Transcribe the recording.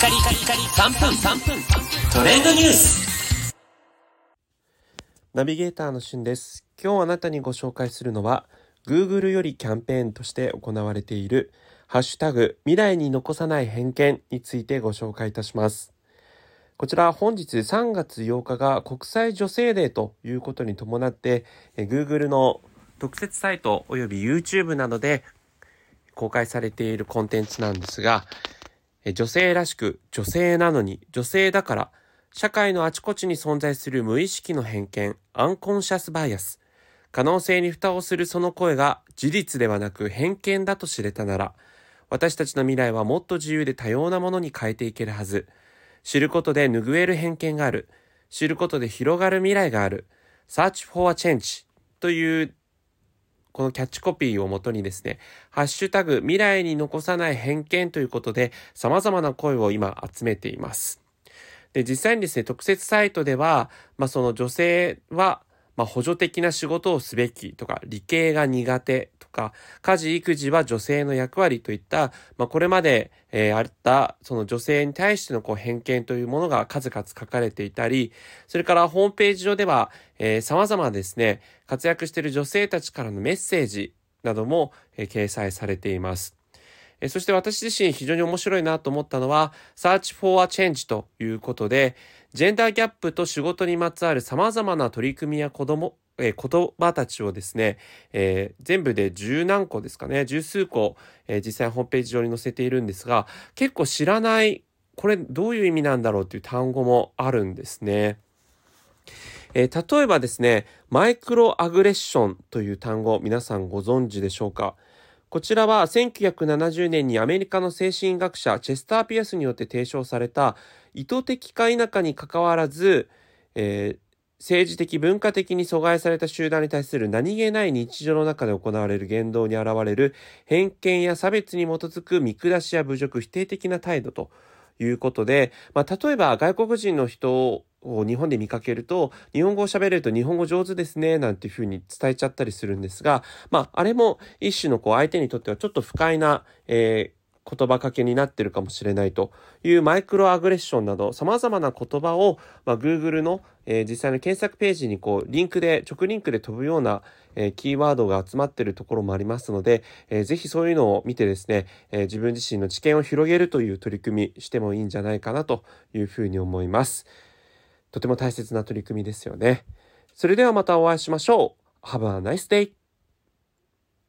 カリカリカリ3分3分トレンドニュースナビゲーターのしゅんです。今日あなたにご紹介するのは、Google よりキャンペーンとして行われている、ハッシュタグ未来に残さない偏見についてご紹介いたします。こちら本日3月8日が国際女性デーということに伴って、え Google の特設サイトおよび YouTube などで公開されているコンテンツなんですが、女性らしく女性なのに女性だから社会のあちこちに存在する無意識の偏見アンコンシャスバイアス。可能性に蓋をするその声が事実ではなく偏見だと知れたなら私たちの未来はもっと自由で多様なものに変えていけるはず。知ることで拭える偏見がある。知ることで広がる未来がある。Search for a Change というこのキャッチコピーをもとにですね、ハッシュタグ未来に残さない偏見ということで様々な声を今集めています。で、実際にですね、特設サイトでは、まあその女性は、まあ補助的な仕事をすべきとか、理系が苦手か、家事育児は女性の役割といった、まあこれまで、えーあった、その女性に対してのこう偏見というものが数々書かれていたり、それからホームページ上では、えー、様々ですね、活躍している女性たちからのメッセージなども、えー掲載されています。そして私自身非常に面白いなと思ったのは、Search for a Change ということで、ジェンダーギャップと仕事にまつわる様々な取り組みや子供、え言葉たちをですね、えー全部で十何個ですかね、十数個、えー実際ホームページ上に載せているんですが、結構知らない、これどういう意味なんだろうという単語もあるんですね。えー例えばですね、マイクロアグレッションという単語、皆さんご存知でしょうかこちらは1970年にアメリカの精神学者チェスター・ピアスによって提唱された意図的か否かにかかわらず、えー政治的文化的に阻害された集団に対する何気ない日常の中で行われる言動に現れる偏見や差別に基づく見下しや侮辱否定的な態度ということで、まあ、例えば外国人の人を日本で見かけると日本語を喋れると日本語上手ですねなんていうふうに伝えちゃったりするんですが、まあ、あれも一種のこう相手にとってはちょっと不快な、えー言葉かけになってるかもしれないというマイクロアグレッションなど様々な言葉を、まあ、Google の、えー実際の検索ページにこうリンクで直リンクで飛ぶような、えーキーワードが集まっているところもありますので、えーぜひそういうのを見てですね、えー自分自身の知見を広げるという取り組みしてもいいんじゃないかなというふうに思います。とても大切な取り組みですよね。それではまたお会いしましょう。Have a nice day!